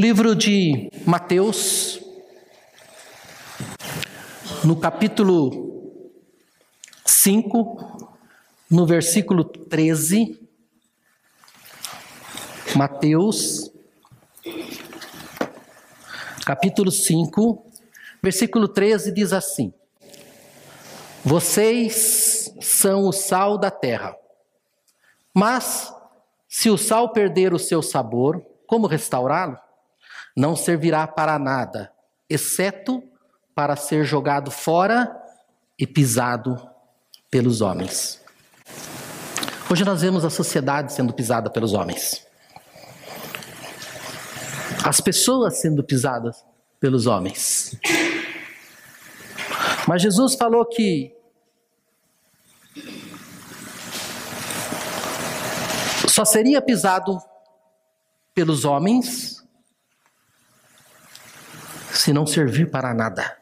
Livro de Mateus, no capítulo 5, no versículo 13, Mateus, capítulo 5, versículo 13 diz assim: Vocês são o sal da terra, mas se o sal perder o seu sabor, como restaurá-lo? Não servirá para nada, exceto para ser jogado fora e pisado pelos homens. Hoje nós vemos a sociedade sendo pisada pelos homens. As pessoas sendo pisadas pelos homens. Mas Jesus falou que só seria pisado pelos homens se não servir para nada.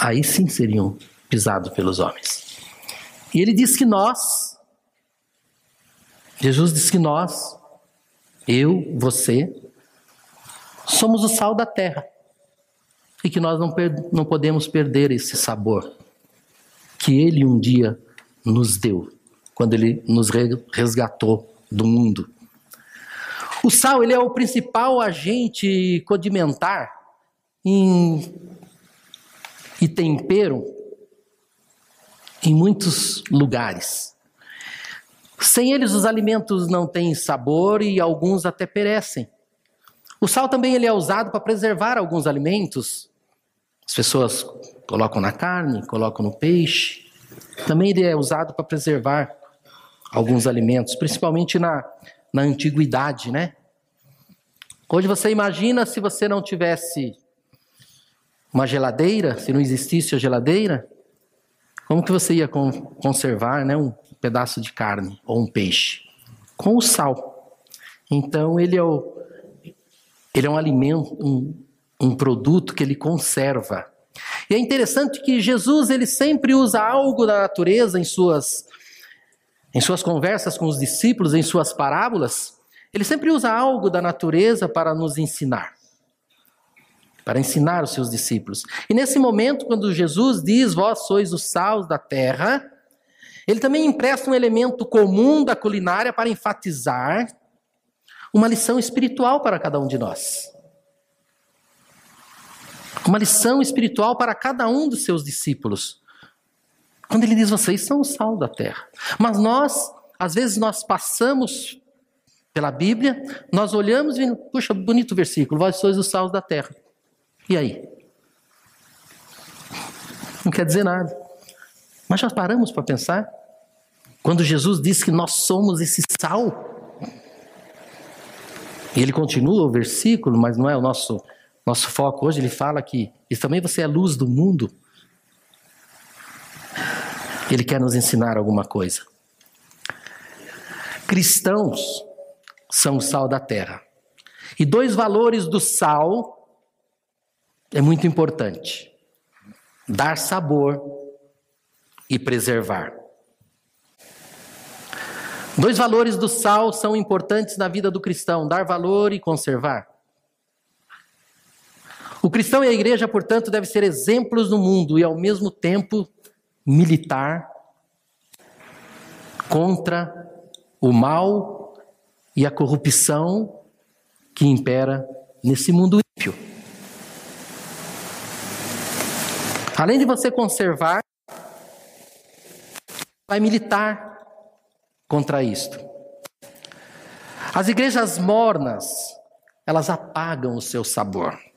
Aí sim seriam pisados pelos homens. E ele diz que nós, Jesus diz que nós, eu, você, somos o sal da terra. E que nós não, não podemos perder esse sabor que ele um dia nos deu, quando ele nos resgatou do mundo. O sal ele é o principal agente condimentar em, e tempero em muitos lugares. Sem eles os alimentos não têm sabor e alguns até perecem. O sal também ele é usado para preservar alguns alimentos. As pessoas colocam na carne, colocam no peixe. Também ele é usado para preservar alguns alimentos, principalmente na, na antiguidade, né? Hoje você imagina se você não tivesse uma geladeira, se não existisse a geladeira, como que você ia conservar né, um pedaço de carne ou um peixe? Com o sal. Então ele é, o, ele é um alimento, um, um produto que ele conserva. E é interessante que Jesus ele sempre usa algo da natureza em suas em suas conversas com os discípulos, em suas parábolas, ele sempre usa algo da natureza para nos ensinar. Para ensinar os seus discípulos. E nesse momento, quando Jesus diz: Vós sois os sal da terra, ele também empresta um elemento comum da culinária para enfatizar uma lição espiritual para cada um de nós. Uma lição espiritual para cada um dos seus discípulos. Quando ele diz, vocês são o sal da terra. Mas nós, às vezes, nós passamos pela Bíblia, nós olhamos e, puxa, bonito versículo, vós sois o sal da terra. E aí? Não quer dizer nada. Mas já paramos para pensar? Quando Jesus diz que nós somos esse sal. E ele continua o versículo, mas não é o nosso, nosso foco hoje. Ele fala que e também você é a luz do mundo. Ele quer nos ensinar alguma coisa. Cristãos são o sal da terra. E dois valores do sal é muito importante: dar sabor e preservar. Dois valores do sal são importantes na vida do cristão: dar valor e conservar. O cristão e a igreja, portanto, devem ser exemplos no mundo e, ao mesmo tempo, militar contra o mal e a corrupção que impera nesse mundo ímpio. Além de você conservar, vai militar contra isto. As igrejas mornas, elas apagam o seu sabor.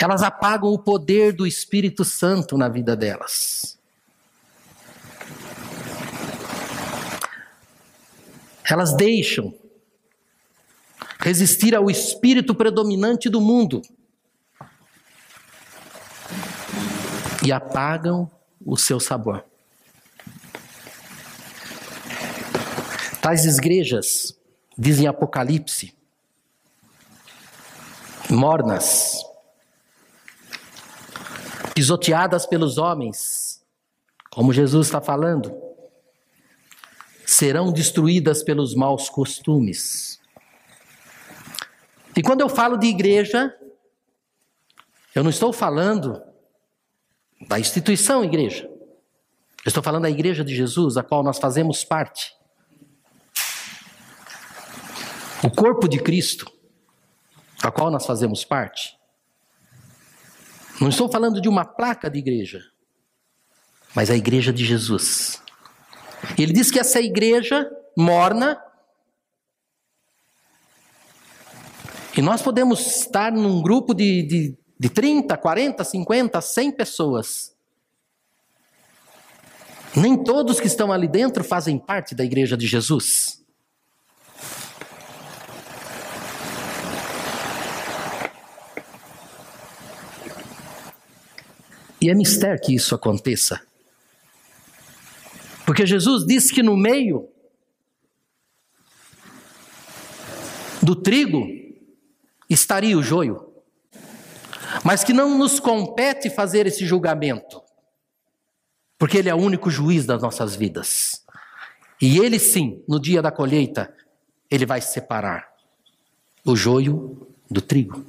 Elas apagam o poder do Espírito Santo na vida delas. Elas deixam resistir ao espírito predominante do mundo e apagam o seu sabor. Tais igrejas, dizem Apocalipse, mornas, pisoteadas pelos homens, como Jesus está falando, serão destruídas pelos maus costumes. E quando eu falo de igreja, eu não estou falando da instituição igreja. Eu estou falando da igreja de Jesus, a qual nós fazemos parte. O corpo de Cristo, a qual nós fazemos parte. Não estou falando de uma placa de igreja, mas a igreja de Jesus. Ele diz que essa igreja morna, e nós podemos estar num grupo de, de, de 30, 40, 50, 100 pessoas. Nem todos que estão ali dentro fazem parte da igreja de Jesus. E é mistério que isso aconteça. Porque Jesus disse que no meio do trigo estaria o joio, mas que não nos compete fazer esse julgamento, porque Ele é o único juiz das nossas vidas. E Ele sim, no dia da colheita, Ele vai separar o joio do trigo.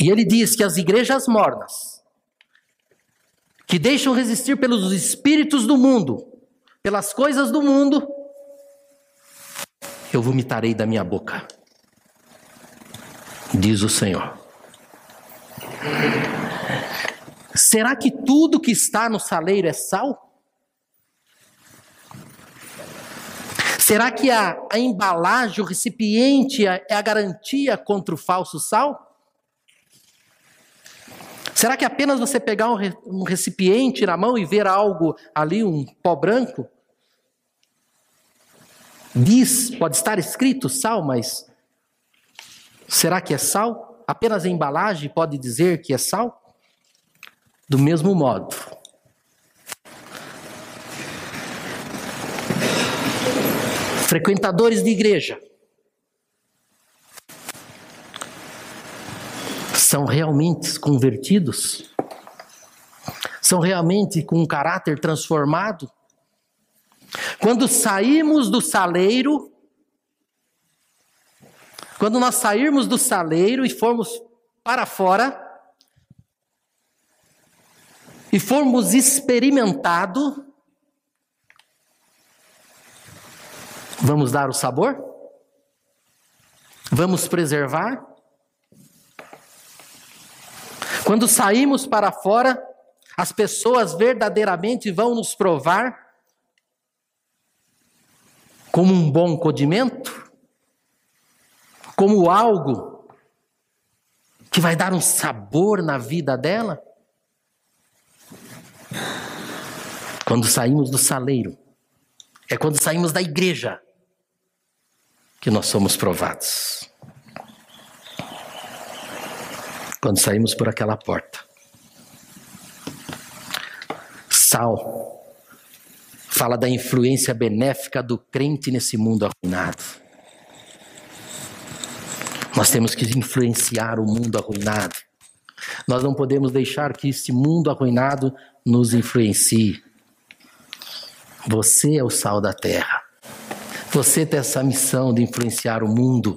E Ele diz que as igrejas mornas, que deixam resistir pelos espíritos do mundo, pelas coisas do mundo, eu vomitarei da minha boca, diz o Senhor. Será que tudo que está no saleiro é sal? Será que a, a embalagem, o recipiente é a garantia contra o falso sal? Será que apenas você pegar um recipiente na mão e ver algo ali, um pó branco? Diz, pode estar escrito sal, mas será que é sal? Apenas a embalagem pode dizer que é sal? Do mesmo modo, frequentadores de igreja são realmente convertidos? São realmente com um caráter transformado? Quando saímos do saleiro, quando nós sairmos do saleiro e formos para fora, e formos experimentado, vamos dar o sabor? Vamos preservar? Quando saímos para fora, as pessoas verdadeiramente vão nos provar como um bom condimento, como algo que vai dar um sabor na vida dela. Quando saímos do saleiro, é quando saímos da igreja que nós somos provados quando saímos por aquela porta. Sal fala da influência benéfica do crente nesse mundo arruinado. Nós temos que influenciar o mundo arruinado. Nós não podemos deixar que esse mundo arruinado nos influencie. Você é o sal da terra. Você tem essa missão de influenciar o mundo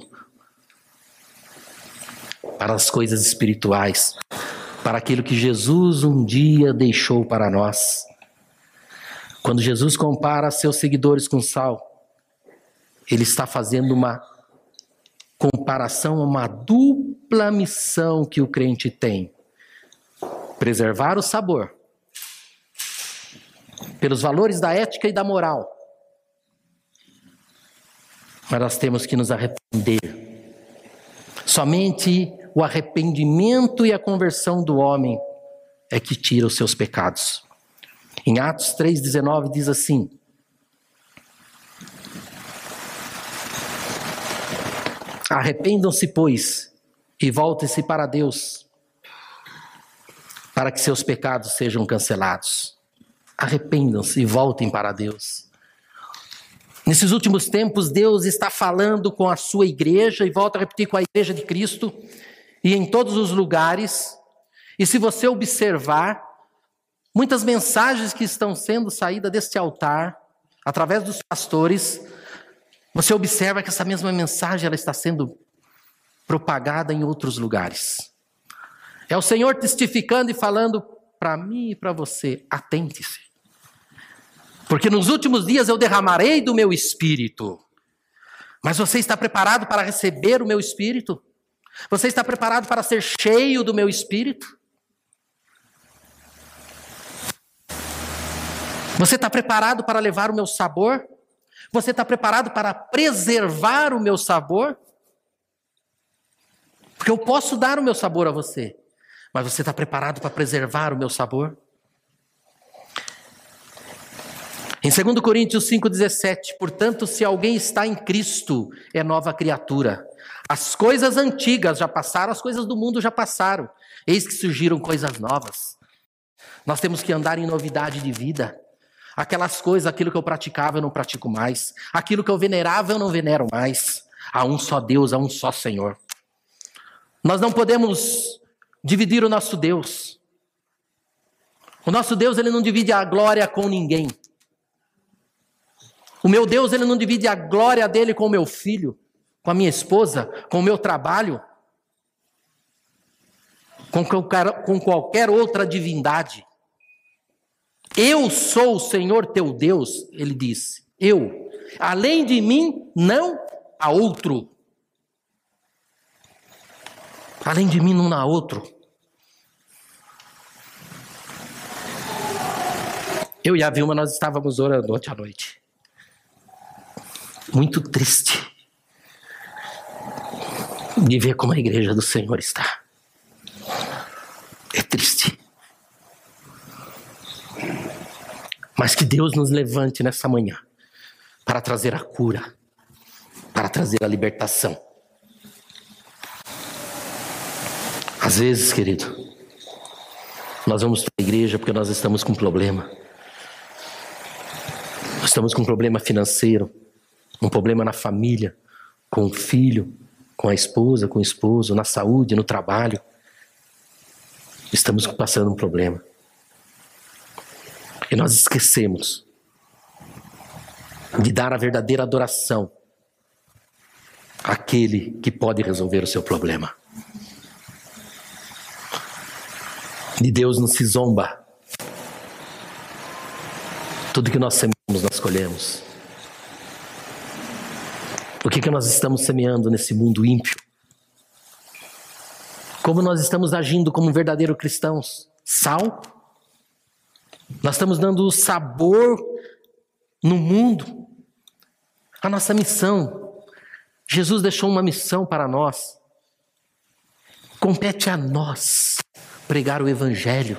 para as coisas espirituais, para aquilo que Jesus um dia deixou para nós. Quando Jesus compara seus seguidores com sal, ele está fazendo uma comparação a uma dupla missão que o crente tem: preservar o sabor, pelos valores da ética e da moral. Mas nós temos que nos arrepender. Somente o arrependimento e a conversão do homem é que tira os seus pecados. Em Atos 3,19 diz assim: Arrependam-se, pois, e voltem-se para Deus, para que seus pecados sejam cancelados. Arrependam-se e voltem para Deus. Nesses últimos tempos, Deus está falando com a sua igreja, e volta a repetir com a igreja de Cristo, e em todos os lugares. E se você observar, Muitas mensagens que estão sendo saídas deste altar, através dos pastores, você observa que essa mesma mensagem ela está sendo propagada em outros lugares. É o Senhor testificando e falando para mim e para você: atente-se. Porque nos últimos dias eu derramarei do meu espírito. Mas você está preparado para receber o meu espírito? Você está preparado para ser cheio do meu espírito? Você está preparado para levar o meu sabor? Você está preparado para preservar o meu sabor? Porque eu posso dar o meu sabor a você, mas você está preparado para preservar o meu sabor? Em 2 Coríntios 5,17, portanto, se alguém está em Cristo, é nova criatura. As coisas antigas já passaram, as coisas do mundo já passaram. Eis que surgiram coisas novas. Nós temos que andar em novidade de vida. Aquelas coisas, aquilo que eu praticava, eu não pratico mais. Aquilo que eu venerava, eu não venero mais. Há um só Deus, há um só Senhor. Nós não podemos dividir o nosso Deus. O nosso Deus, ele não divide a glória com ninguém. O meu Deus, ele não divide a glória dele com o meu filho, com a minha esposa, com o meu trabalho, com qualquer, com qualquer outra divindade. Eu sou o Senhor teu Deus, ele disse. Eu. Além de mim, não há outro. Além de mim, não há outro. Eu e a Vilma, nós estávamos orando ontem à noite. Muito triste de ver como a igreja do Senhor está. É triste. Mas que Deus nos levante nessa manhã para trazer a cura, para trazer a libertação. Às vezes, querido, nós vamos para a igreja porque nós estamos com problema. Nós estamos com um problema financeiro, um problema na família, com o filho, com a esposa, com o esposo, na saúde, no trabalho. Estamos passando um problema. E nós esquecemos de dar a verdadeira adoração àquele que pode resolver o seu problema. De Deus não se zomba. Tudo que nós sememos, nós colhemos. O que, que nós estamos semeando nesse mundo ímpio? Como nós estamos agindo como verdadeiros cristãos? Sal nós estamos dando sabor no mundo. A nossa missão. Jesus deixou uma missão para nós. Compete a nós pregar o Evangelho.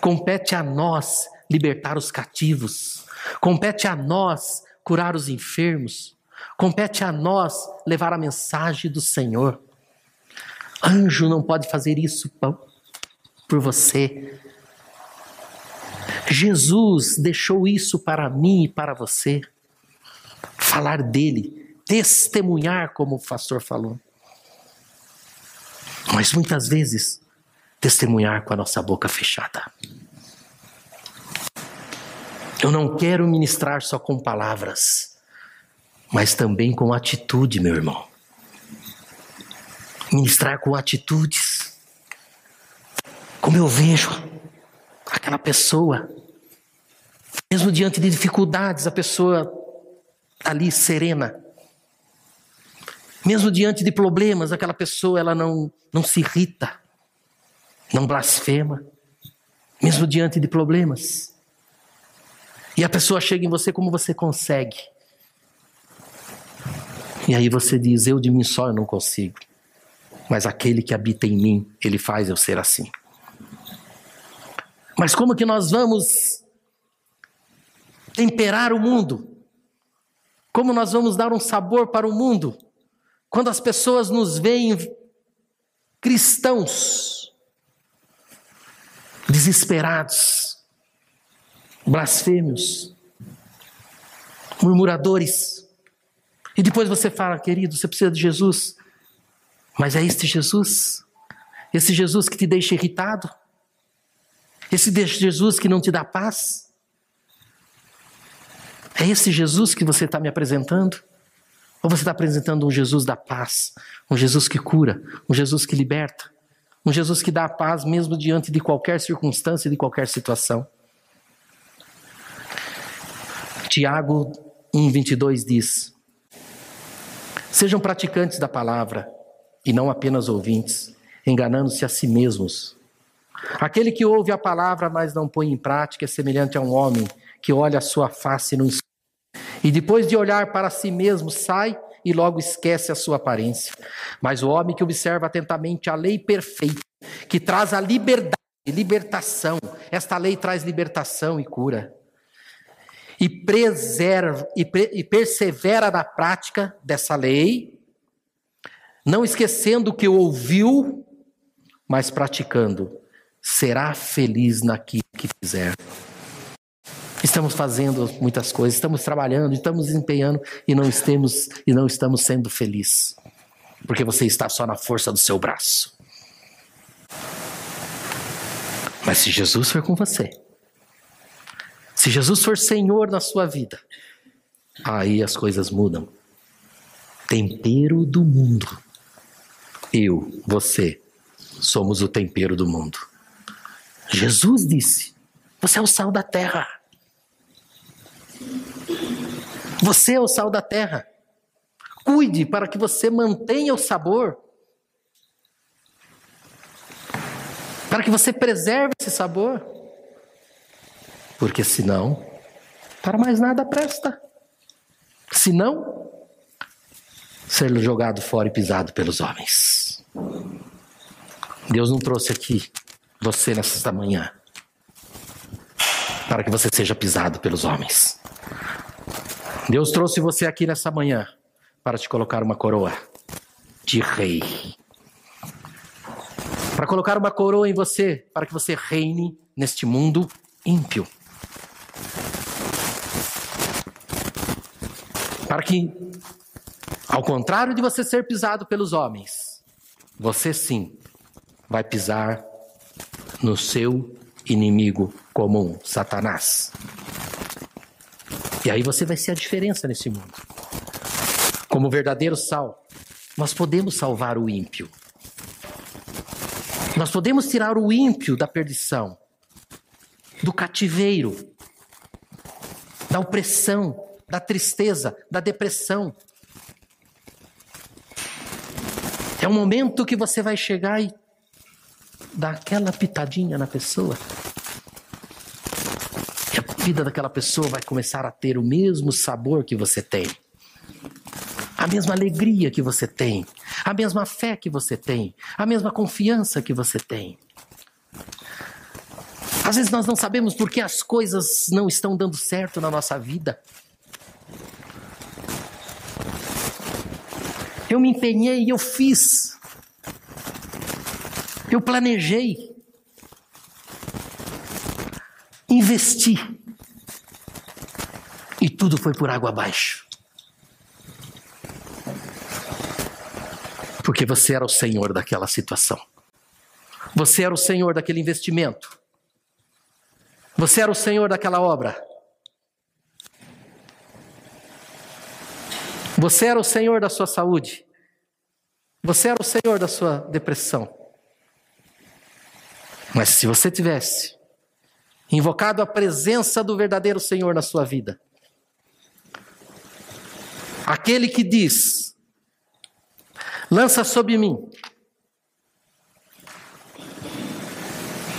Compete a nós libertar os cativos. Compete a nós curar os enfermos. Compete a nós levar a mensagem do Senhor. Anjo não pode fazer isso por você. Jesus deixou isso para mim e para você. Falar dele, testemunhar, como o pastor falou. Mas muitas vezes, testemunhar com a nossa boca fechada. Eu não quero ministrar só com palavras, mas também com atitude, meu irmão. Ministrar com atitudes. Como eu vejo aquela pessoa mesmo diante de dificuldades, a pessoa ali serena. Mesmo diante de problemas, aquela pessoa ela não, não se irrita, não blasfema. Mesmo diante de problemas. E a pessoa chega em você como você consegue. E aí você diz: Eu de mim só eu não consigo. Mas aquele que habita em mim, ele faz eu ser assim. Mas como que nós vamos temperar o mundo? Como nós vamos dar um sabor para o mundo? Quando as pessoas nos veem cristãos, desesperados, blasfêmios, murmuradores. E depois você fala, querido, você precisa de Jesus. Mas é este Jesus? Esse Jesus que te deixa irritado? Esse Jesus que não te dá paz? É esse Jesus que você está me apresentando? Ou você está apresentando um Jesus da paz, um Jesus que cura, um Jesus que liberta, um Jesus que dá a paz mesmo diante de qualquer circunstância, de qualquer situação? Tiago 1,22 diz: Sejam praticantes da palavra e não apenas ouvintes, enganando-se a si mesmos. Aquele que ouve a palavra, mas não põe em prática, é semelhante a um homem que olha a sua face no escuro e depois de olhar para si mesmo, sai e logo esquece a sua aparência. Mas o homem que observa atentamente a lei perfeita, que traz a liberdade, libertação, esta lei traz libertação e cura. E, preserva, e, pre, e persevera na prática dessa lei, não esquecendo o que ouviu, mas praticando, será feliz naquilo que fizer. Estamos fazendo muitas coisas, estamos trabalhando, estamos desempenhando e não estamos e não estamos sendo felizes. Porque você está só na força do seu braço. Mas se Jesus for com você, se Jesus for Senhor na sua vida, aí as coisas mudam. Tempero do mundo. Eu, você, somos o tempero do mundo. Jesus disse: Você é o sal da terra. Você é o sal da terra. Cuide para que você mantenha o sabor. Para que você preserve esse sabor. Porque senão, para mais nada presta. Senão, ser jogado fora e pisado pelos homens. Deus não trouxe aqui você nesta manhã para que você seja pisado pelos homens. Deus trouxe você aqui nessa manhã para te colocar uma coroa de rei. Para colocar uma coroa em você, para que você reine neste mundo ímpio. Para que, ao contrário de você ser pisado pelos homens, você sim vai pisar no seu inimigo comum, Satanás. E aí você vai ser a diferença nesse mundo. Como verdadeiro sal, nós podemos salvar o ímpio. Nós podemos tirar o ímpio da perdição, do cativeiro, da opressão, da tristeza, da depressão. É um momento que você vai chegar e dar aquela pitadinha na pessoa vida daquela pessoa vai começar a ter o mesmo sabor que você tem, a mesma alegria que você tem, a mesma fé que você tem, a mesma confiança que você tem. Às vezes nós não sabemos por que as coisas não estão dando certo na nossa vida. Eu me empenhei eu fiz. Eu planejei. Investi e tudo foi por água abaixo. Porque você era o senhor daquela situação. Você era o senhor daquele investimento. Você era o senhor daquela obra. Você era o senhor da sua saúde. Você era o senhor da sua depressão. Mas se você tivesse invocado a presença do verdadeiro Senhor na sua vida, Aquele que diz: lança sobre mim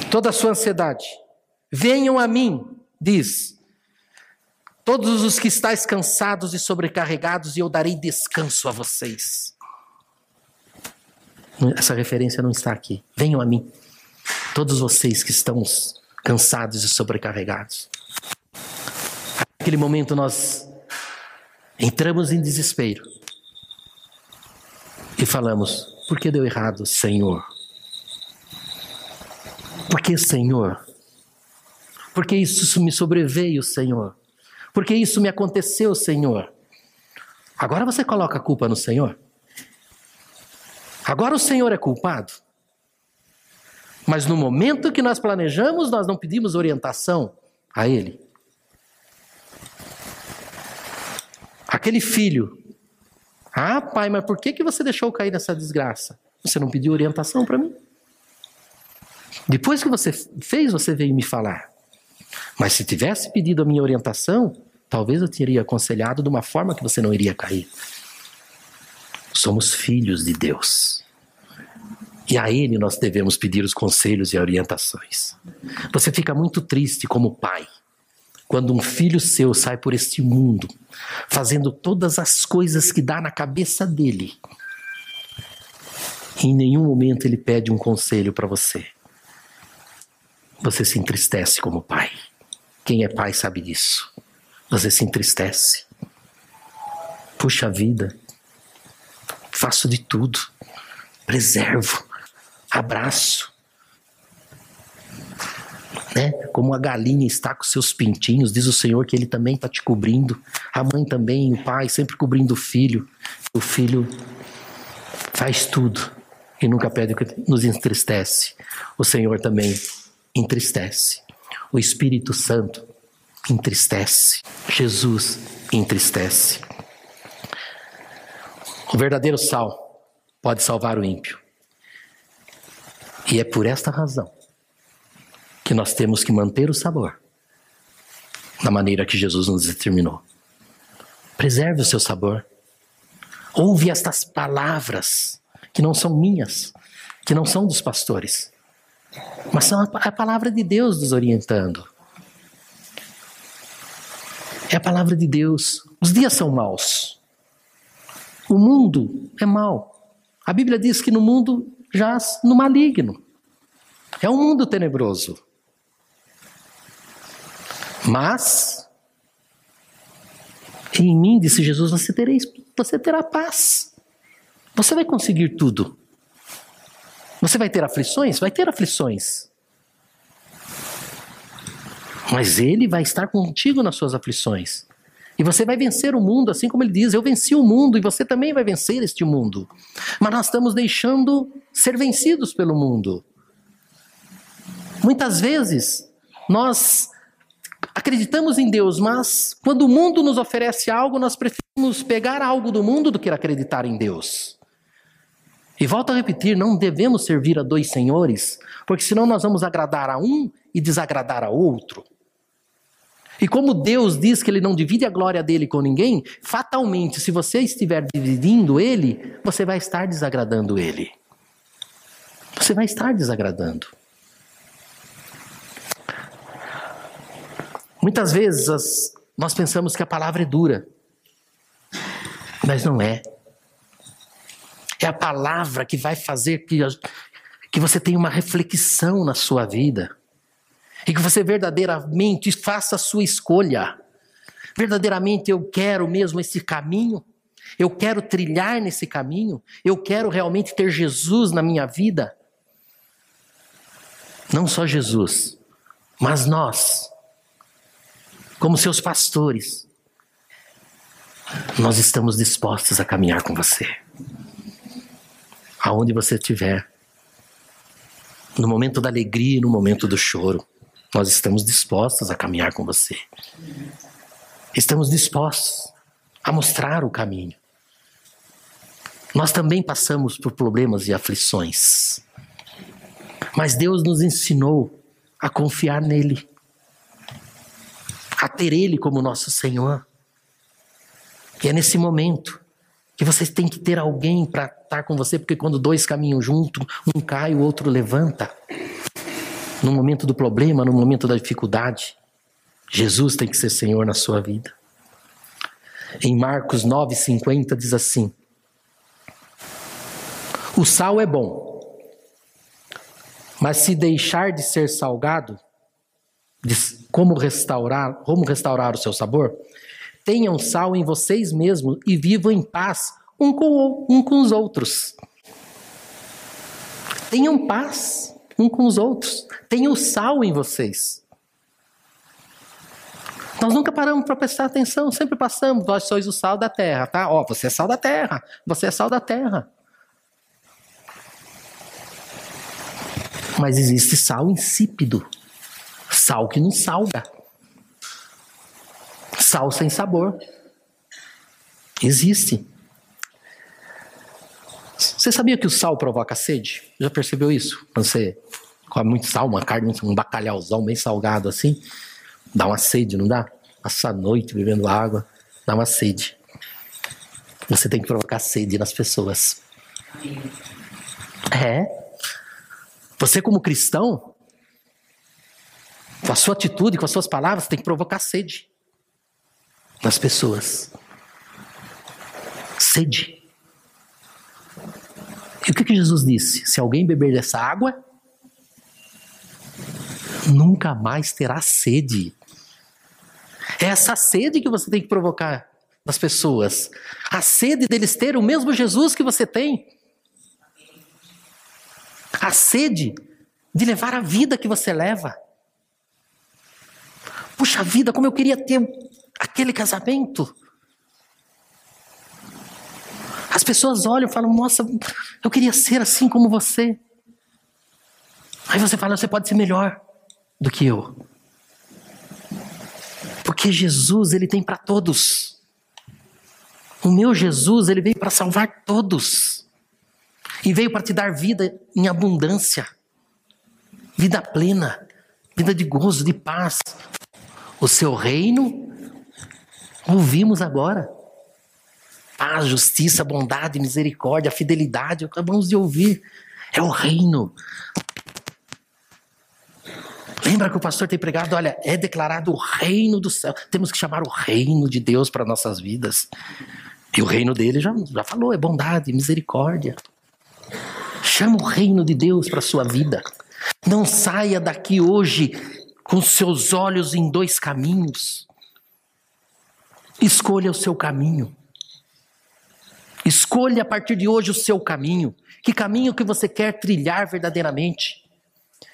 toda a sua ansiedade. Venham a mim, diz, todos os que estáis cansados e sobrecarregados, e eu darei descanso a vocês. Essa referência não está aqui. Venham a mim, todos vocês que estão cansados e sobrecarregados. Naquele momento nós Entramos em desespero e falamos: por que deu errado, Senhor? Por que, Senhor? Por que isso me sobreveio, Senhor? Por que isso me aconteceu, Senhor? Agora você coloca a culpa no Senhor? Agora o Senhor é culpado? Mas no momento que nós planejamos, nós não pedimos orientação a Ele. Aquele filho. Ah, pai, mas por que, que você deixou cair nessa desgraça? Você não pediu orientação para mim? Depois que você fez, você veio me falar. Mas se tivesse pedido a minha orientação, talvez eu teria aconselhado de uma forma que você não iria cair. Somos filhos de Deus. E a Ele nós devemos pedir os conselhos e orientações. Você fica muito triste como pai quando um filho seu sai por este mundo fazendo todas as coisas que dá na cabeça dele. E em nenhum momento ele pede um conselho para você. Você se entristece como pai. Quem é pai sabe disso. Você se entristece. Puxa vida, faço de tudo, preservo, abraço, né? Como a galinha está com seus pintinhos, diz o Senhor que Ele também está te cobrindo. A mãe também, o pai, sempre cobrindo o filho. O filho faz tudo e nunca pede o que nos entristece. O Senhor também entristece. O Espírito Santo entristece. Jesus entristece. O verdadeiro sal pode salvar o ímpio. E é por esta razão que nós temos que manter o sabor da maneira que Jesus nos determinou. Preserve o seu sabor. Ouve estas palavras que não são minhas, que não são dos pastores, mas são a palavra de Deus nos orientando. É a palavra de Deus. Os dias são maus. O mundo é mau. A Bíblia diz que no mundo jaz no maligno. É um mundo tenebroso. Mas em mim, disse Jesus, você, tereis, você terá paz. Você vai conseguir tudo. Você vai ter aflições? Vai ter aflições. Mas Ele vai estar contigo nas suas aflições. E você vai vencer o mundo, assim como ele diz: Eu venci o mundo e você também vai vencer este mundo. Mas nós estamos deixando ser vencidos pelo mundo. Muitas vezes nós acreditamos em Deus, mas quando o mundo nos oferece algo, nós preferimos pegar algo do mundo do que acreditar em Deus. E volto a repetir: não devemos servir a dois senhores, porque senão nós vamos agradar a um e desagradar a outro. E como Deus diz que Ele não divide a glória dele com ninguém, fatalmente, se você estiver dividindo Ele, você vai estar desagradando Ele. Você vai estar desagradando. Muitas vezes as, nós pensamos que a palavra é dura, mas não é. É a palavra que vai fazer que, que você tenha uma reflexão na sua vida e que você verdadeiramente faça a sua escolha. Verdadeiramente eu quero mesmo esse caminho, eu quero trilhar nesse caminho, eu quero realmente ter Jesus na minha vida. Não só Jesus, mas nós como seus pastores, nós estamos dispostos a caminhar com você. Aonde você estiver, no momento da alegria e no momento do choro, nós estamos dispostos a caminhar com você. Estamos dispostos a mostrar o caminho. Nós também passamos por problemas e aflições. Mas Deus nos ensinou a confiar nele a ter Ele como nosso Senhor. E é nesse momento que você tem que ter alguém para estar com você, porque quando dois caminham junto, um cai, o outro levanta. No momento do problema, no momento da dificuldade, Jesus tem que ser Senhor na sua vida. Em Marcos 9,50 diz assim: O sal é bom, mas se deixar de ser salgado, como restaurar, como restaurar o seu sabor? Tenham sal em vocês mesmos e vivam em paz um com, um com os outros. Tenham paz um com os outros. Tenham sal em vocês. Nós nunca paramos para prestar atenção, sempre passamos. Vós sois o sal da terra, tá? Ó, você é sal da terra, você é sal da terra. Mas existe sal insípido, sal que não salga, sal sem sabor. Existe. Você sabia que o sal provoca sede? Já percebeu isso? Quando você come muito sal, uma carne, um bacalhauzão bem salgado assim, dá uma sede, não dá? Passa a noite bebendo água, dá uma sede. Você tem que provocar sede nas pessoas. É. Você, como cristão, com a sua atitude, com as suas palavras, tem que provocar sede nas pessoas. Sede. E o que, que Jesus disse? Se alguém beber dessa água, nunca mais terá sede. É essa sede que você tem que provocar nas pessoas. A sede deles ter o mesmo Jesus que você tem. A sede de levar a vida que você leva. Puxa vida, como eu queria ter aquele casamento. As pessoas olham e falam: Nossa, eu queria ser assim como você. Aí você fala: Você pode ser melhor do que eu. Porque Jesus, ele tem para todos. O meu Jesus, ele veio para salvar todos. E veio para te dar vida em abundância. Vida plena, vida de gozo, de paz. O seu reino, ouvimos agora paz, justiça, bondade, misericórdia, fidelidade, acabamos de ouvir. É o reino. Lembra que o pastor tem pregado, olha, é declarado o reino do céu. Temos que chamar o reino de Deus para nossas vidas. E o reino dele já, já falou, é bondade, misericórdia. Chama o reino de Deus para sua vida. Não saia daqui hoje com seus olhos em dois caminhos. Escolha o seu caminho. Escolha a partir de hoje o seu caminho. Que caminho que você quer trilhar verdadeiramente?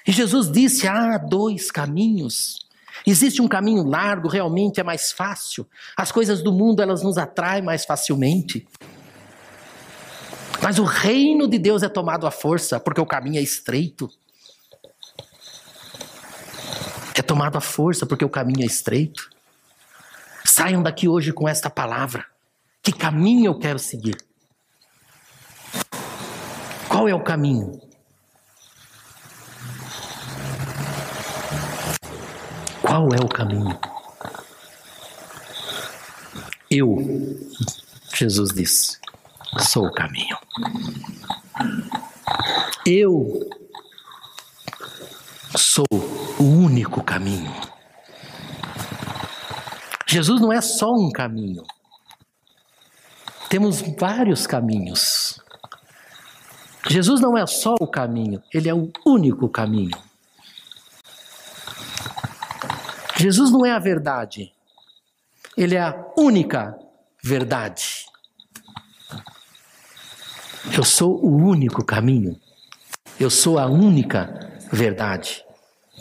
E Jesus disse: há dois caminhos. Existe um caminho largo, realmente é mais fácil. As coisas do mundo elas nos atraem mais facilmente. Mas o reino de Deus é tomado à força, porque o caminho é estreito. É tomado à força, porque o caminho é estreito. Saiam daqui hoje com esta palavra. Que caminho eu quero seguir? Qual é o caminho? Qual é o caminho? Eu, Jesus disse, sou o caminho. Eu sou o único caminho. Jesus não é só um caminho. Temos vários caminhos. Jesus não é só o caminho, ele é o único caminho. Jesus não é a verdade, ele é a única verdade. Eu sou o único caminho, eu sou a única verdade,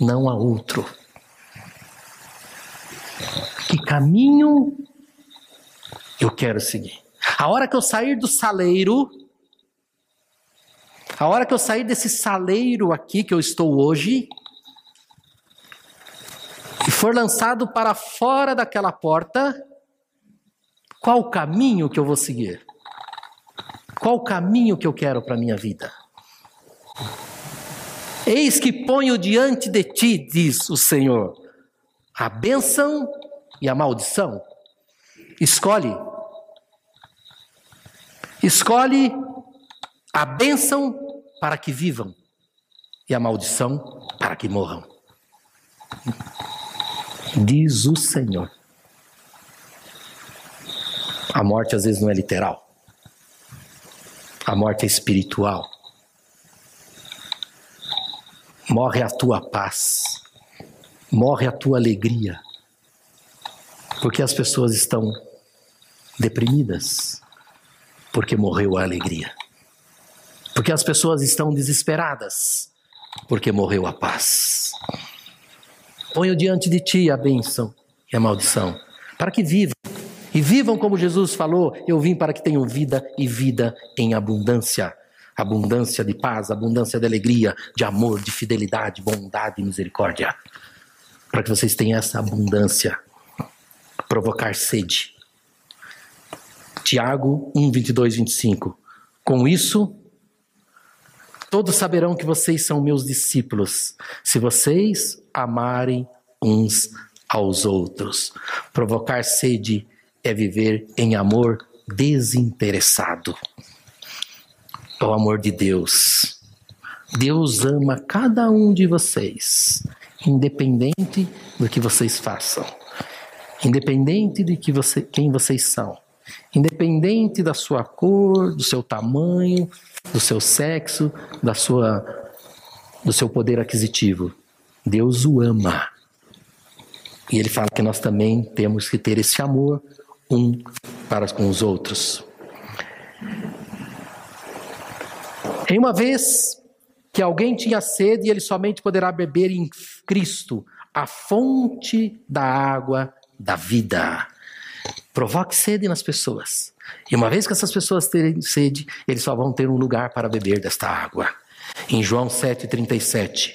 não há outro. Que caminho eu quero seguir? A hora que eu sair do saleiro, a hora que eu sair desse saleiro aqui que eu estou hoje, e for lançado para fora daquela porta, qual o caminho que eu vou seguir? Qual o caminho que eu quero para a minha vida? Eis que ponho diante de ti, diz o Senhor, a bênção e a maldição. Escolhe Escolhe a bênção para que vivam e a maldição para que morram. Diz o Senhor. A morte às vezes não é literal. A morte é espiritual. Morre a tua paz. Morre a tua alegria. Porque as pessoas estão deprimidas porque morreu a alegria. Porque as pessoas estão desesperadas, porque morreu a paz. Ponho diante de ti a bênção e a maldição, para que vivam. E vivam como Jesus falou: Eu vim para que tenham vida e vida em abundância. abundância de paz, abundância de alegria, de amor, de fidelidade, bondade e misericórdia. Para que vocês tenham essa abundância, provocar sede. Tiago 1, 22, 25. Com isso, todos saberão que vocês são meus discípulos, se vocês amarem uns aos outros. Provocar sede é viver em amor desinteressado. É o amor de Deus. Deus ama cada um de vocês, independente do que vocês façam, independente de que você, quem vocês são, independente da sua cor, do seu tamanho, do seu sexo, da sua, do seu poder aquisitivo. Deus o ama. E ele fala que nós também temos que ter esse amor um para com os outros. Em uma vez que alguém tinha sede, ele somente poderá beber em Cristo, a fonte da água da vida. Provoque sede nas pessoas. E uma vez que essas pessoas terem sede, eles só vão ter um lugar para beber desta água. Em João 7,37.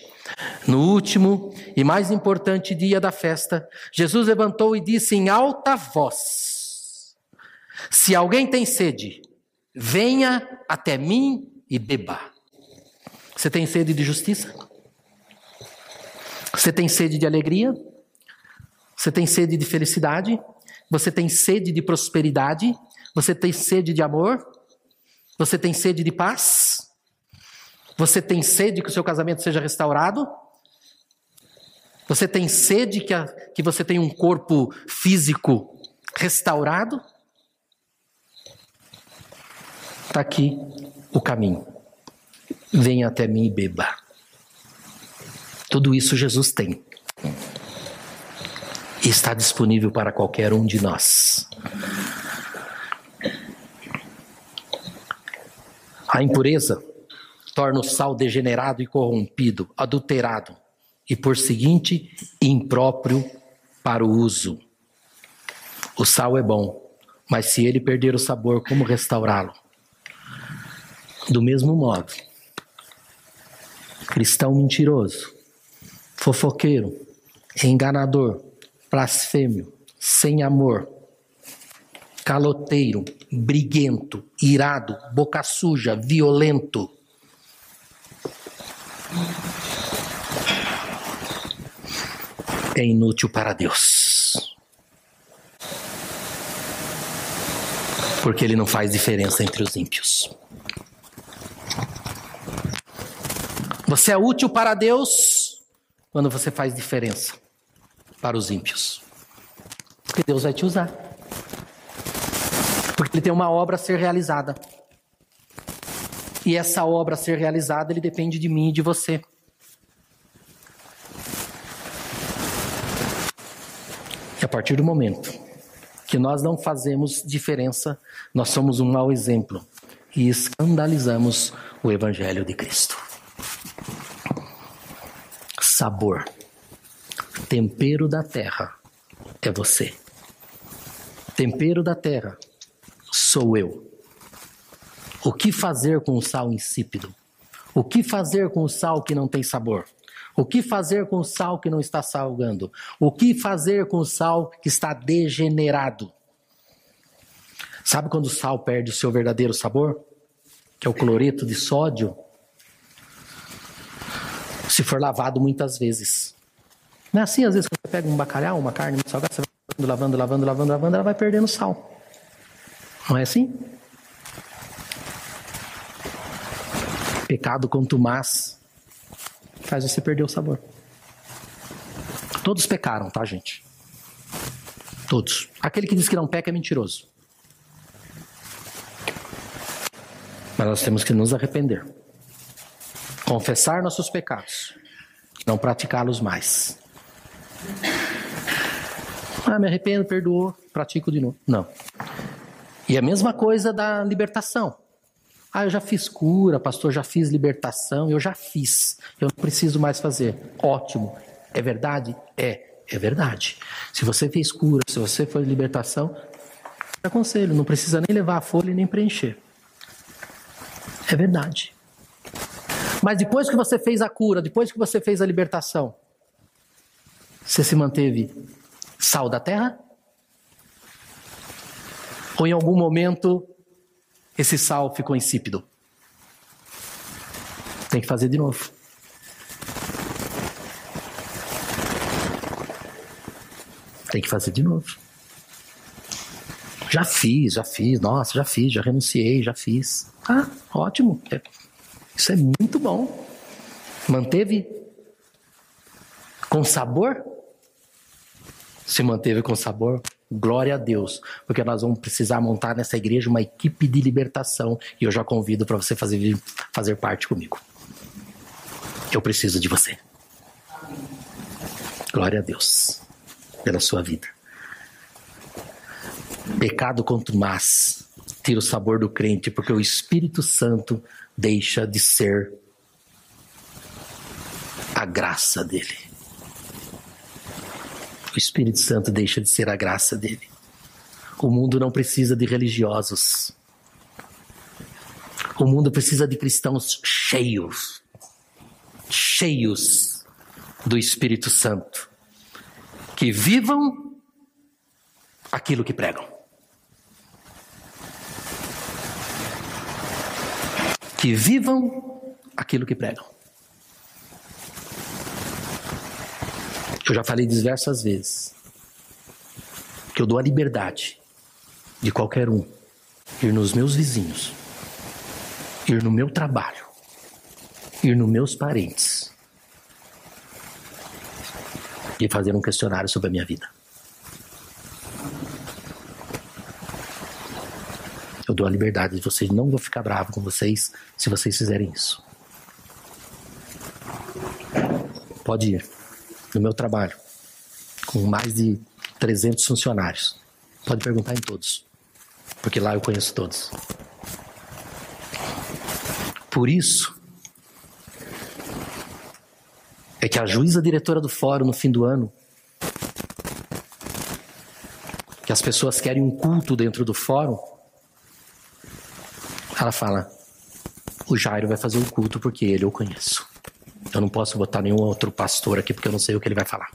No último e mais importante dia da festa, Jesus levantou e disse em alta voz: Se alguém tem sede, venha até mim e beba. Você tem sede de justiça? Você tem sede de alegria? Você tem sede de felicidade? Você tem sede de prosperidade? Você tem sede de amor? Você tem sede de paz? Você tem sede que o seu casamento seja restaurado? Você tem sede que, a, que você tenha um corpo físico restaurado? Está aqui o caminho. Venha até mim e beba. Tudo isso Jesus tem. E está disponível para qualquer um de nós. A impureza torna o sal degenerado e corrompido, adulterado e, por seguinte, impróprio para o uso. O sal é bom, mas se ele perder o sabor, como restaurá-lo? Do mesmo modo, cristão mentiroso, fofoqueiro, enganador, blasfêmio, sem amor, caloteiro, briguento, irado, boca suja, violento, é inútil para Deus. Porque ele não faz diferença entre os ímpios. Você é útil para Deus quando você faz diferença para os ímpios. Porque Deus vai te usar. Porque ele tem uma obra a ser realizada. E essa obra a ser realizada, ele depende de mim e de você. E a partir do momento que nós não fazemos diferença, nós somos um mau exemplo e escandalizamos o Evangelho de Cristo. Sabor, tempero da terra é você. Tempero da terra sou eu. O que fazer com o sal insípido? O que fazer com o sal que não tem sabor? O que fazer com o sal que não está salgando? O que fazer com o sal que está degenerado? Sabe quando o sal perde o seu verdadeiro sabor? Que é o cloreto de sódio? Se for lavado muitas vezes. Não é assim, às vezes, quando você pega um bacalhau, uma carne muito salgada, você vai lavando, lavando, lavando, lavando, ela vai perdendo sal. Não é assim? Pecado contumaz faz você perder o sabor. Todos pecaram, tá, gente? Todos. Aquele que diz que não peca é mentiroso. Mas nós temos que nos arrepender. Confessar nossos pecados. Não praticá-los mais. Ah, me arrependo, perdoou, pratico de novo. Não. E a mesma coisa da libertação. Ah, eu já fiz cura, pastor, já fiz libertação, eu já fiz. Eu não preciso mais fazer. Ótimo. É verdade? É, é verdade. Se você fez cura, se você foi libertação, aconselho, não precisa nem levar a folha e nem preencher. É verdade. Mas depois que você fez a cura, depois que você fez a libertação, você se manteve sal da terra? Ou em algum momento esse sal ficou insípido? Tem que fazer de novo. Tem que fazer de novo. Já fiz, já fiz, nossa, já fiz, já renunciei, já fiz. Ah, ótimo. Isso é muito bom. Manteve com sabor? Se manteve com sabor, glória a Deus, porque nós vamos precisar montar nessa igreja uma equipe de libertação e eu já convido para você fazer, fazer parte comigo. Eu preciso de você. Glória a Deus pela sua vida. Pecado contumaz tira o sabor do crente, porque o Espírito Santo deixa de ser a graça dele. O Espírito Santo deixa de ser a graça dele. O mundo não precisa de religiosos. O mundo precisa de cristãos cheios, cheios do Espírito Santo, que vivam aquilo que pregam. Que vivam aquilo que pregam. Eu já falei diversas vezes que eu dou a liberdade de qualquer um ir nos meus vizinhos, ir no meu trabalho, ir nos meus parentes e fazer um questionário sobre a minha vida. Eu dou a liberdade de vocês, não vou ficar bravo com vocês se vocês fizerem isso. Pode ir no meu trabalho, com mais de 300 funcionários. Pode perguntar em todos, porque lá eu conheço todos. Por isso, é que a juíza diretora do fórum no fim do ano, que as pessoas querem um culto dentro do fórum, ela fala: o Jairo vai fazer um culto porque ele eu conheço. Eu não posso botar nenhum outro pastor aqui porque eu não sei o que ele vai falar.